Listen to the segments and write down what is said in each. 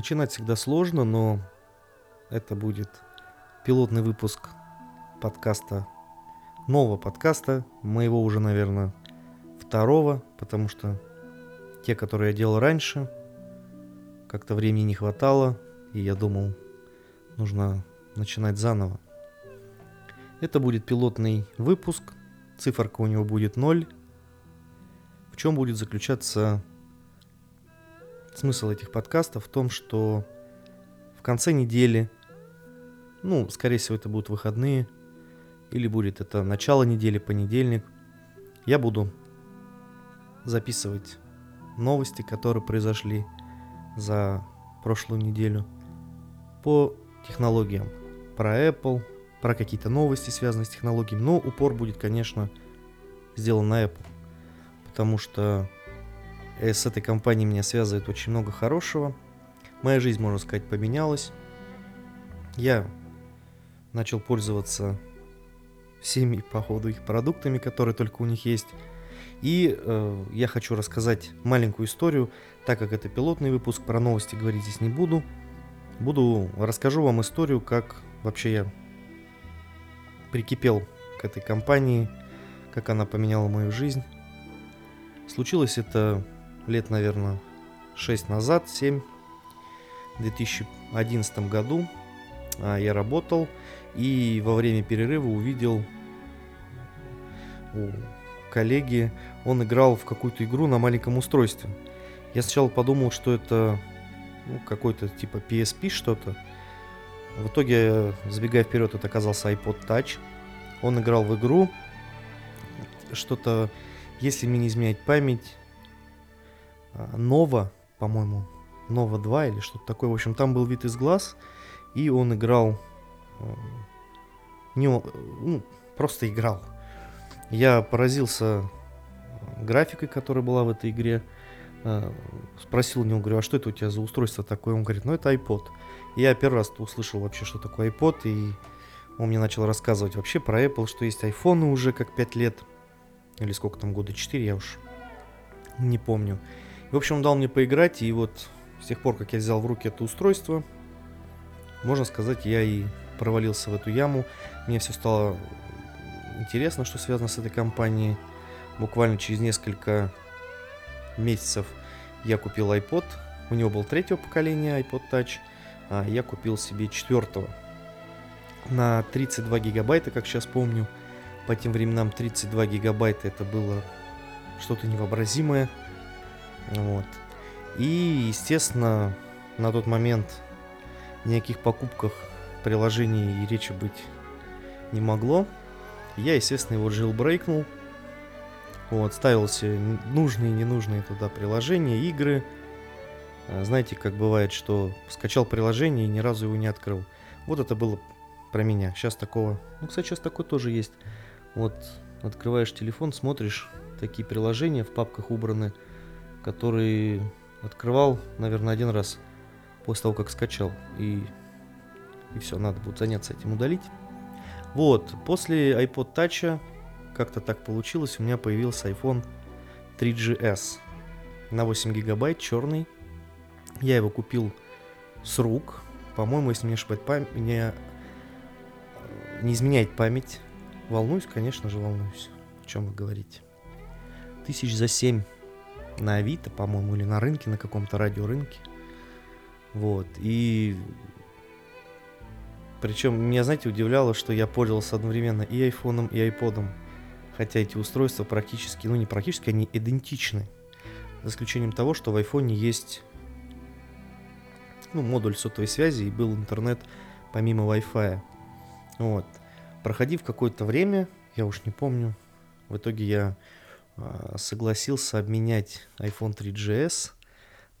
Начинать всегда сложно, но это будет пилотный выпуск подкаста, нового подкаста, моего уже, наверное, второго, потому что те, которые я делал раньше, как-то времени не хватало, и я думал, нужно начинать заново. Это будет пилотный выпуск, циферка у него будет 0. В чем будет заключаться Смысл этих подкастов в том, что в конце недели, ну, скорее всего, это будут выходные, или будет это начало недели, понедельник, я буду записывать новости, которые произошли за прошлую неделю по технологиям, про Apple, про какие-то новости, связанные с технологиями, но упор будет, конечно, сделан на Apple, потому что С этой компанией меня связывает очень много хорошего. Моя жизнь, можно сказать, поменялась. Я начал пользоваться всеми, походу, их продуктами, которые только у них есть. И э, я хочу рассказать маленькую историю, так как это пилотный выпуск, про новости говорить здесь не буду. Буду, расскажу вам историю, как вообще я прикипел к этой компании, как она поменяла мою жизнь. Случилось это лет, наверное, 6 назад, 7, в 2011 году а, я работал и во время перерыва увидел у коллеги, он играл в какую-то игру на маленьком устройстве. Я сначала подумал, что это ну, какой-то типа PSP что-то. В итоге, забегая вперед, это оказался iPod Touch. Он играл в игру, что-то, если мне не изменяет память, Нова, по-моему, Нова 2 или что-то такое. В общем, там был вид из глаз, и он играл... э, Не, ну, просто играл. Я поразился э, графикой, которая была в этой игре. Спросил у него, говорю, а что это у тебя за устройство такое? Он говорит, ну это iPod. Я первый раз услышал вообще, что такое iPod, и он мне начал рассказывать вообще про Apple, что есть айфоны уже как 5 лет, или сколько там, года 4, я уж не помню. В общем, он дал мне поиграть, и вот с тех пор, как я взял в руки это устройство, можно сказать, я и провалился в эту яму. Мне все стало интересно, что связано с этой компанией. Буквально через несколько месяцев я купил iPod. У него был третьего поколения iPod Touch, а я купил себе четвертого. На 32 гигабайта, как сейчас помню. По тем временам 32 гигабайта это было что-то невообразимое. Вот. И, естественно, на тот момент ни о каких покупках приложений и речи быть не могло. Я, естественно, его jailbreakнул. Вот, ставил себе нужные и ненужные туда приложения, игры. А, Знаете, как бывает, что скачал приложение и ни разу его не открыл. Вот это было про меня. Сейчас такого... Ну, кстати, сейчас такое тоже есть. Вот, открываешь телефон, смотришь, такие приложения в папках убраны, которые открывал, наверное, один раз после того, как скачал. И, и все, надо будет заняться этим удалить. Вот, после iPod Touch как-то так получилось, у меня появился iPhone 3GS на 8 гигабайт, черный. Я его купил с рук. По-моему, если мне ошибать память, не, не изменяет память. Волнуюсь, конечно же, волнуюсь. О чем вы говорите? Тысяч за 7 на Авито, по-моему, или на рынке, на каком-то радиорынке. Вот. И причем меня, знаете, удивляло, что я пользовался одновременно и айфоном, и айподом. Хотя эти устройства практически, ну не практически, они идентичны. За исключением того, что в айфоне есть ну, модуль сотовой связи и был интернет помимо Wi-Fi. Вот. проходив какое-то время, я уж не помню, в итоге я согласился обменять iPhone 3GS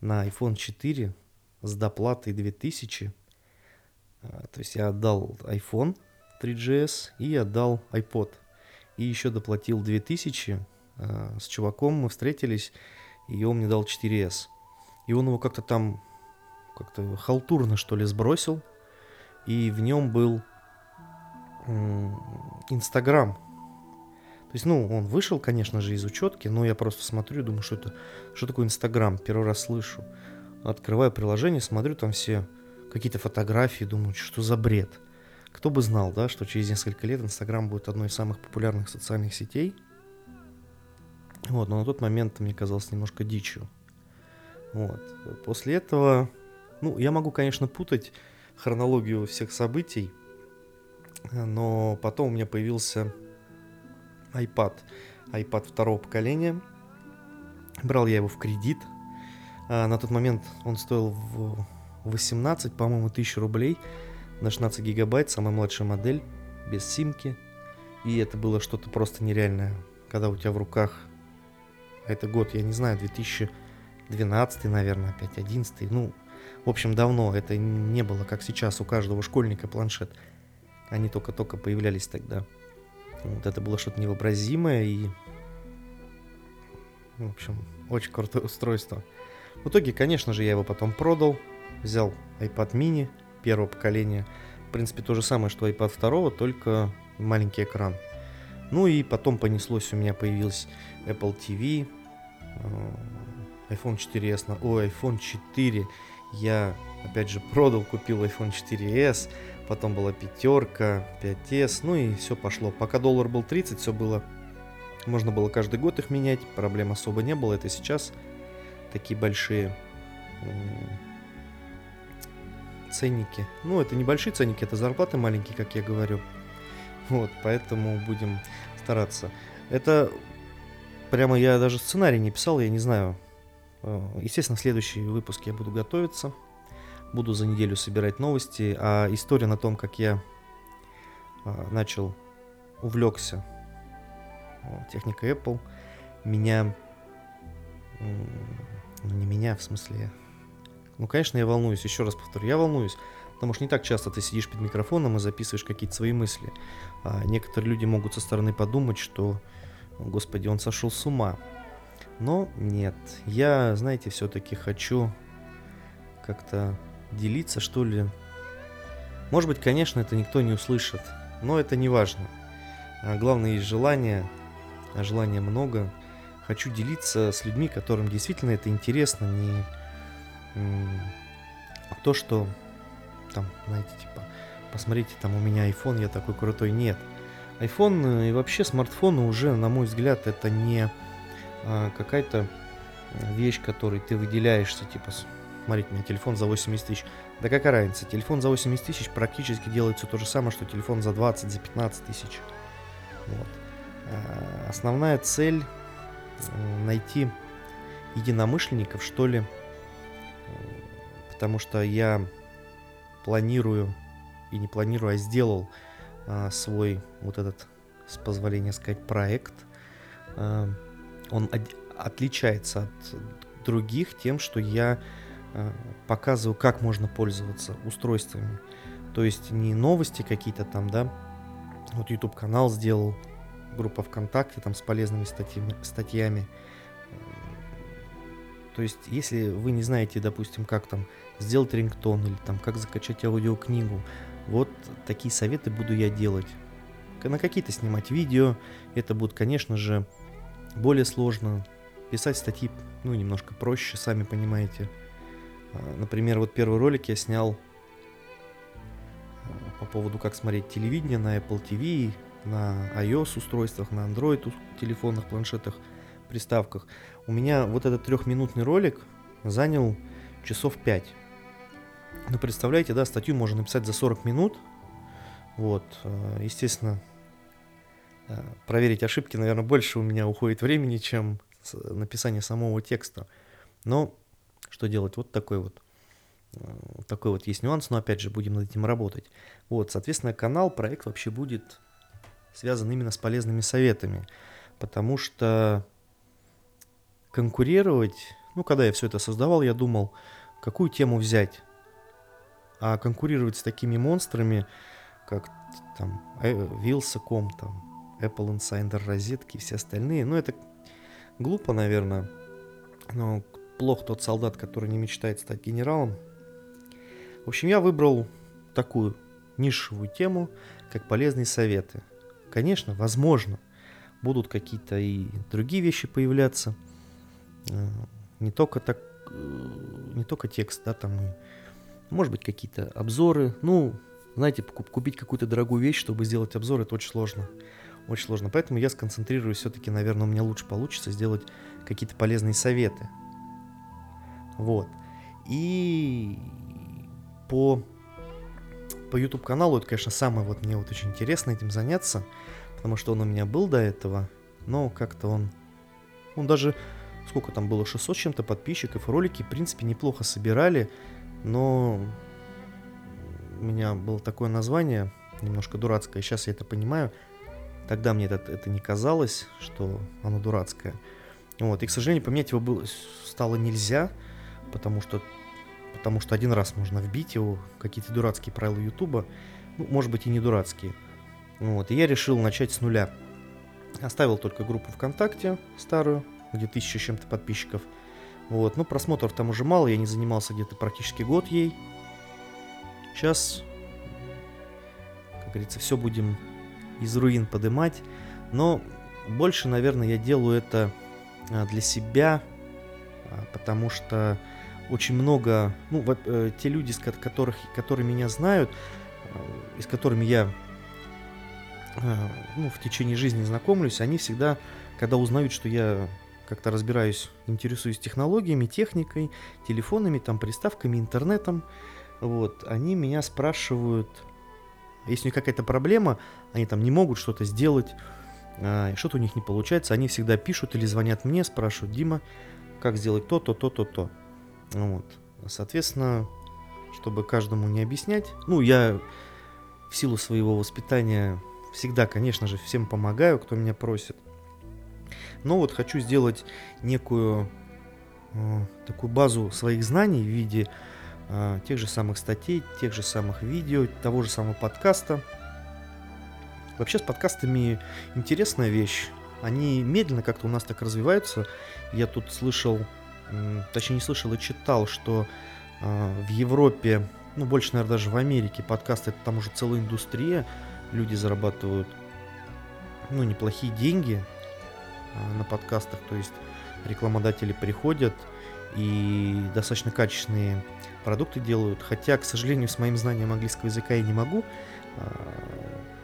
на iPhone 4 с доплатой 2000. А, то есть я отдал iPhone 3GS и отдал iPod. И еще доплатил 2000. А, с чуваком мы встретились, и он мне дал 4S. И он его как-то там как-то халтурно, что ли, сбросил. И в нем был Инстаграм. То есть, ну, он вышел, конечно же, из учетки, но я просто смотрю, думаю, что это, что такое Инстаграм, первый раз слышу. Открываю приложение, смотрю, там все какие-то фотографии, думаю, что за бред. Кто бы знал, да, что через несколько лет Инстаграм будет одной из самых популярных социальных сетей. Вот, но на тот момент мне казалось немножко дичью. Вот. После этого, ну, я могу, конечно, путать хронологию всех событий, но потом у меня появился iPad, iPad второго поколения. Брал я его в кредит. А, на тот момент он стоил в 18, по-моему, тысяч рублей на 16 гигабайт, самая младшая модель, без симки. И это было что-то просто нереальное, когда у тебя в руках, это год, я не знаю, 2012, наверное, опять 11, ну, в общем, давно, это не было, как сейчас, у каждого школьника планшет. Они только-только появлялись тогда. Вот это было что-то невообразимое и... В общем, очень крутое устройство. В итоге, конечно же, я его потом продал. Взял iPad mini первого поколения. В принципе, то же самое, что iPad второго, только маленький экран. Ну и потом понеслось, у меня появился Apple TV, э, iPhone 4s, ой, iPhone 4 я, опять же, продал, купил iPhone 4s, потом была пятерка, 5s, ну и все пошло. Пока доллар был 30, все было, можно было каждый год их менять, проблем особо не было. Это сейчас такие большие ценники. Ну, это небольшие ценники, это зарплаты маленькие, как я говорю. Вот, поэтому будем стараться. Это прямо я даже сценарий не писал, я не знаю. Э, естественно, в следующий выпуск я буду готовиться буду за неделю собирать новости. А история на том, как я а, начал, увлекся техникой Apple, меня, ну не меня, в смысле, ну, конечно, я волнуюсь, еще раз повторю, я волнуюсь, потому что не так часто ты сидишь перед микрофоном и записываешь какие-то свои мысли. А некоторые люди могут со стороны подумать, что, господи, он сошел с ума. Но нет, я, знаете, все-таки хочу как-то делиться, что ли. Может быть, конечно, это никто не услышит, но это не важно. А главное, есть желание, а желания много. Хочу делиться с людьми, которым действительно это интересно, не то, что там, знаете, типа, посмотрите, там у меня iPhone, я такой крутой. Нет. iPhone и вообще смартфоны уже, на мой взгляд, это не а, какая-то вещь, которой ты выделяешься, типа, смотрите, у меня телефон за 80 тысяч. Да какая разница, телефон за 80 тысяч практически делает все то же самое, что телефон за 20, за 15 тысяч. Вот. А, основная цель найти единомышленников, что ли, потому что я планирую, и не планирую, а сделал а, свой вот этот, с позволения сказать, проект. Он от, отличается от других тем, что я Э, показываю, как можно пользоваться устройствами. То есть не новости какие-то там, да, вот YouTube канал сделал, группа ВКонтакте там с полезными статьями, статьями. То есть, если вы не знаете, допустим, как там сделать рингтон или там как закачать аудиокнигу, вот такие советы буду я делать. На какие-то снимать видео, это будет, конечно же, более сложно. Писать статьи, ну, немножко проще, сами понимаете. А, например, вот первый ролик я снял а, по поводу, как смотреть телевидение на Apple TV, на iOS устройствах, на Android телефонных, планшетах, приставках. У меня вот этот трехминутный ролик занял часов 5. Ну, представляете, да, статью можно написать за 40 минут. Вот, а, естественно, проверить ошибки, наверное, больше у меня уходит времени, чем написание самого текста. Но что делать? Вот такой вот э, такой вот есть нюанс, но опять же будем над этим работать. Вот, соответственно, канал, проект вообще будет связан именно с полезными советами. Потому что конкурировать, ну, когда я все это создавал, я думал, какую тему взять. А конкурировать с такими монстрами, как там Вилсаком, там Apple Insider розетки и все остальные, ну, это глупо, наверное. Но плох тот солдат, который не мечтает стать генералом. В общем, я выбрал такую нишевую тему, как полезные советы. Конечно, возможно, будут какие-то и другие вещи появляться. Э, не только так, э, не только текст, да, там может быть, какие-то обзоры. Ну, знаете, купить какую-то дорогую вещь, чтобы сделать обзор, это очень сложно. Очень сложно. Поэтому я сконцентрируюсь все-таки, наверное, у меня лучше получится сделать какие-то полезные советы. Вот. И по, по YouTube каналу это, конечно, самое вот мне вот очень интересно этим заняться, потому что он у меня был до этого, но как-то он, он даже, сколько там было, 600 чем-то подписчиков, ролики, в принципе, неплохо собирали, но у меня было такое название, немножко дурацкое, сейчас я это понимаю, тогда мне это, это не казалось, что оно дурацкое. Вот, и, к сожалению, поменять его было, стало нельзя, потому что, потому что один раз можно вбить его, какие-то дурацкие правила Ютуба, ну, может быть и не дурацкие. Вот, и я решил начать с нуля. Оставил только группу ВКонтакте старую, где тысяча с чем-то подписчиков. Вот, но просмотров там уже мало, я не занимался где-то практически год ей. Сейчас, как говорится, все будем из руин подымать. Но больше, наверное, я делаю это а, для себя, а, потому что очень много, ну, вот, э, те люди, с которых, которые меня знают, э, и с которыми я э, ну, в течение жизни знакомлюсь, они всегда, когда узнают, что я как-то разбираюсь, интересуюсь технологиями, техникой, телефонами, там, приставками, интернетом, вот, они меня спрашивают, если у них какая-то проблема, они там не могут что-то сделать, э, что-то у них не получается, они всегда пишут или звонят мне, спрашивают, Дима, как сделать то, то, то, то, то. Вот. Соответственно, чтобы каждому не объяснять, ну, я в силу своего воспитания всегда, конечно же, всем помогаю, кто меня просит. Но вот хочу сделать некую э, такую базу своих знаний в виде э, тех же самых статей, тех же самых видео, того же самого подкаста. Вообще с подкастами интересная вещь. Они медленно как-то у нас так развиваются. Я тут слышал точнее не слышал и читал, что э, в Европе, ну больше, наверное, даже в Америке подкасты, это там уже целая индустрия, люди зарабатывают, ну, неплохие деньги э, на подкастах, то есть рекламодатели приходят и достаточно качественные продукты делают, хотя, к сожалению, с моим знанием английского языка я не могу э,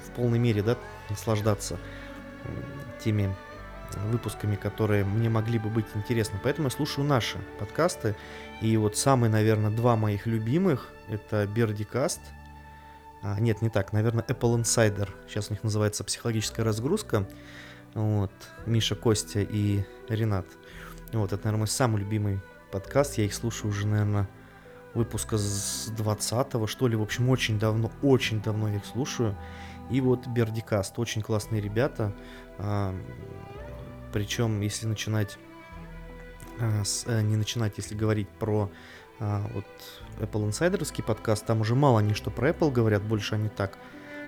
в полной мере, да, наслаждаться теми выпусками, которые мне могли бы быть интересны. Поэтому я слушаю наши подкасты. И вот самые, наверное, два моих любимых это Бердикаст. А, нет, не так, наверное, Apple Insider. Сейчас у них называется психологическая разгрузка. Вот, Миша, Костя и Ренат. Вот, это, наверное, мой самый любимый подкаст. Я их слушаю уже, наверное, выпуска с 20-го, что ли. В общем, очень давно, очень давно я их слушаю. И вот Бердикаст, очень классные ребята. А, причем, если начинать, а, э, не начинать, если говорить про а, вот Apple Insiderский подкаст, там уже мало они что про Apple говорят, больше они так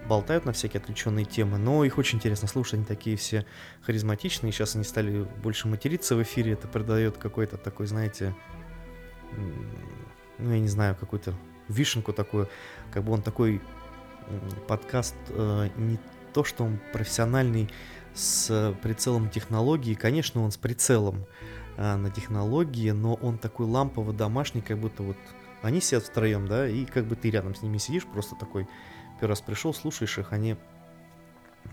болтают на всякие отвлеченные темы, но их очень интересно слушать, они такие все харизматичные, сейчас они стали больше материться в эфире, это придает какой-то такой, знаете, ну я не знаю, какую-то вишенку такую, как бы он такой подкаст э, не то, что он профессиональный с прицелом технологии. Конечно, он с прицелом а, на технологии, но он такой лампово домашний, как будто вот они сидят втроем, да, и как бы ты рядом с ними сидишь, просто такой первый раз пришел, слушаешь их, они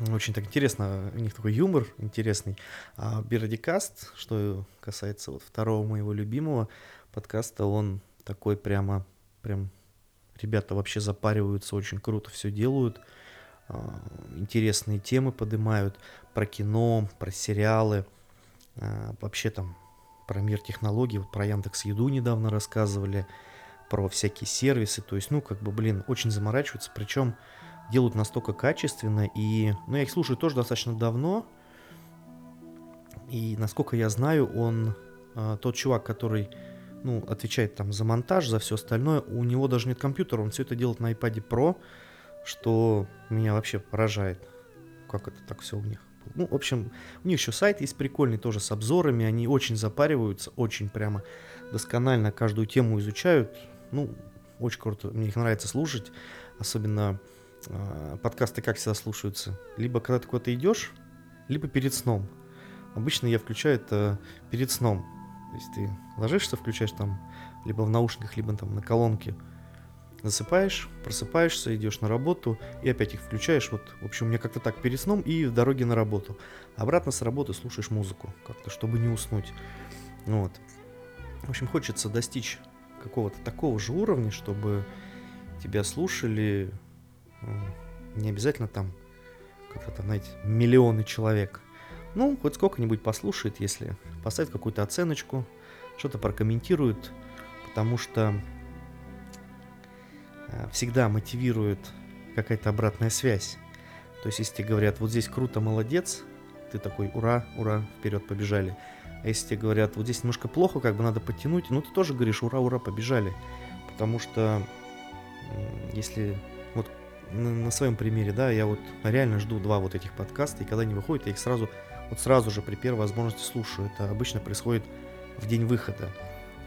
очень так интересно, у них такой юмор интересный. А Бердикаст, что касается вот второго моего любимого подкаста, он такой прямо, прям, ребята вообще запариваются, очень круто все делают. А, интересные темы поднимают про кино, про сериалы, а, вообще там про мир технологий, вот про Яндекс Еду недавно рассказывали, про всякие сервисы, то есть, ну, как бы, блин, очень заморачиваются, причем делают настолько качественно, и, ну, я их слушаю тоже достаточно давно, и, насколько я знаю, он, э, тот чувак, который, ну, отвечает там за монтаж, за все остальное, у него даже нет компьютера, он все это делает на iPad Pro, что меня вообще поражает, как это так все у них. Ну, в общем, у них еще сайт есть прикольный тоже с обзорами, они очень запариваются, очень прямо досконально каждую тему изучают. Ну, очень круто, мне их нравится слушать, особенно э, подкасты как всегда слушаются. Либо когда ты куда-то идешь, либо перед сном. Обычно я включаю это перед сном. То есть ты ложишься, включаешь там либо в наушниках, либо там на колонке. Засыпаешь, просыпаешься, идешь на работу и опять их включаешь. Вот, в общем, у меня как-то так перед сном и в дороге на работу. Обратно с работы слушаешь музыку, как-то, чтобы не уснуть. Вот. В общем, хочется достичь какого-то такого же уровня, чтобы тебя слушали не обязательно там как-то там, знаете, миллионы человек. Ну, хоть сколько-нибудь послушает, если поставит какую-то оценочку, что-то прокомментирует, потому что э, всегда мотивирует какая-то обратная связь. То есть, если тебе говорят, вот здесь круто, молодец, ты такой, ура, ура, вперед, побежали. А если тебе говорят, вот здесь немножко плохо, как бы надо подтянуть, ну ты тоже говоришь, ура, ура, побежали. Потому что если вот на, своем примере, да, я вот реально жду два вот этих подкаста, и когда они выходят, я их сразу, вот сразу же при первой возможности слушаю. Это обычно происходит в день выхода.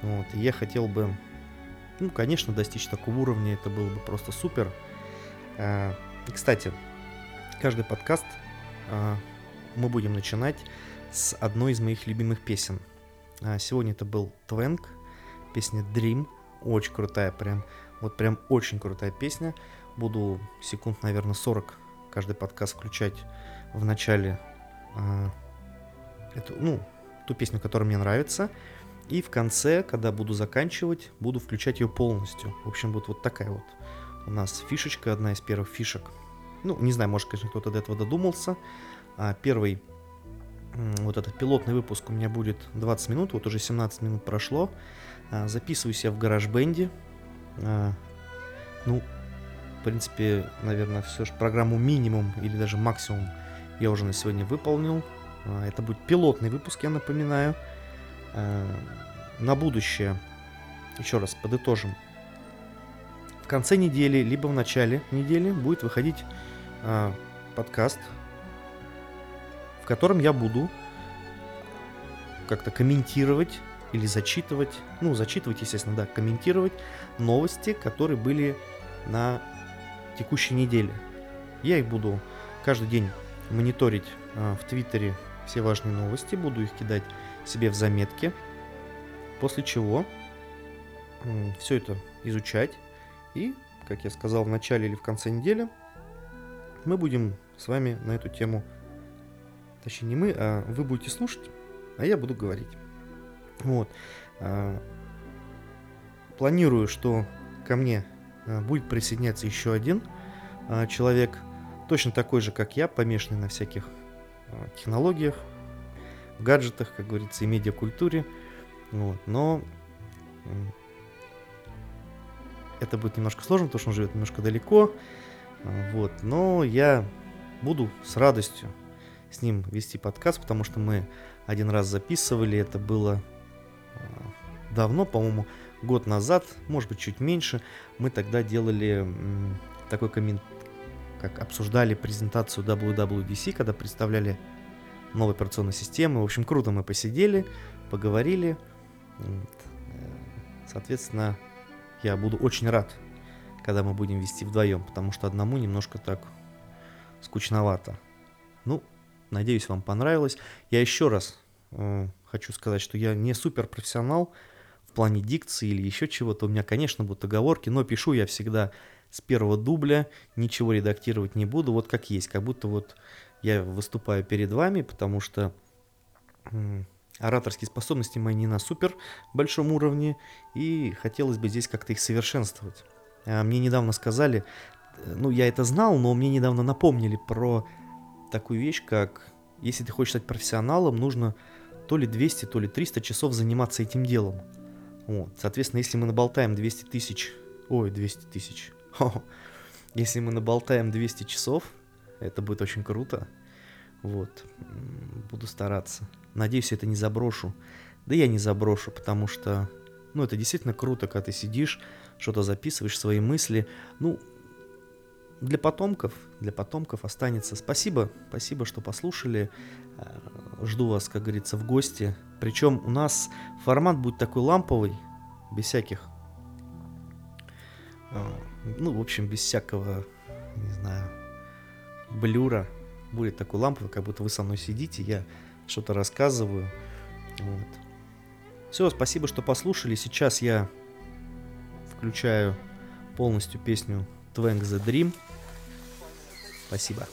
Вот, и я хотел бы, ну, конечно, достичь такого уровня, это было бы просто супер. А, и, кстати, каждый подкаст а, мы будем начинать с одной из моих любимых песен. А, сегодня это был Твенк, песня Dream, очень крутая, прям, вот прям очень крутая песня. Буду секунд, наверное, 40 каждый подкаст включать в начале эту, ну, ту песню, которая мне нравится. И в конце, когда буду заканчивать, буду включать ее полностью. В общем, будет вот такая вот у нас фишечка, одна из первых фишек. Ну, не знаю, может, конечно, кто-то до этого додумался. А первый вот этот пилотный выпуск у меня будет 20 минут, вот уже 17 минут прошло. А, записываюсь я в гараж-бенде. А, ну, в принципе, наверное, все же программу минимум или даже максимум я уже на сегодня выполнил. А, это будет пилотный выпуск, я напоминаю. На будущее, еще раз подытожим, в конце недели, либо в начале недели будет выходить подкаст котором я буду как-то комментировать или зачитывать, ну, зачитывать, естественно, да, комментировать новости, которые были на текущей неделе. Я их буду каждый день мониторить э, в Твиттере все важные новости, буду их кидать себе в заметки, после чего э, все это изучать и, как я сказал в начале или в конце недели, мы будем с вами на эту тему Точнее, не мы, а вы будете слушать, а я буду говорить. Вот. А, планирую, что ко мне а, будет присоединяться еще один а, человек, точно такой же, как я, помешанный на всяких технологиях, гаджетах, как говорится, и медиакультуре. Вот. Но это будет немножко сложно, потому что он живет немножко далеко. Вот. Но я буду с радостью с ним вести подкаст, потому что мы один раз записывали, это было а, давно, по-моему, год назад, может быть, чуть меньше. Мы тогда делали такой коммент, как обсуждали презентацию WWDC, когда представляли новую операционную систему. В общем, круто мы посидели, поговорили. Э, соответственно, я буду очень рад, когда мы будем вести вдвоем, потому что одному немножко так скучновато. Ну, Надеюсь, вам понравилось. Я еще раз э, хочу сказать, что я не супер профессионал в плане дикции или еще чего-то. У меня, конечно, будут оговорки, но пишу я всегда с первого дубля, ничего редактировать не буду, вот как есть, как будто вот я выступаю перед вами, потому что ораторские способности мои не на супер большом уровне, и хотелось бы здесь как-то их совершенствовать. А мне недавно сказали, э, ну я это знал, но мне недавно напомнили про такую вещь, как если ты хочешь стать профессионалом, нужно то ли 200, то ли 300 часов заниматься этим делом. Вот. Соответственно, если мы наболтаем 200 тысяч, ой, 200 тысяч, если мы наболтаем 200 часов, это будет очень круто. Вот. Буду стараться. Надеюсь, это не заброшу. Да я не заброшу, потому что, ну, это действительно круто, когда ты сидишь, что-то записываешь, свои мысли. Ну, для потомков, для потомков останется. Спасибо, спасибо, что послушали. Э, жду вас, как говорится, в гости. Причем у нас формат будет такой ламповый, без всяких, э, ну, в общем, без всякого, не знаю, блюра. Будет такой ламповый, как будто вы со мной сидите, я что-то рассказываю. Вот. Все, спасибо, что послушали. Сейчас я включаю полностью песню Twank the Dream. Спасибо.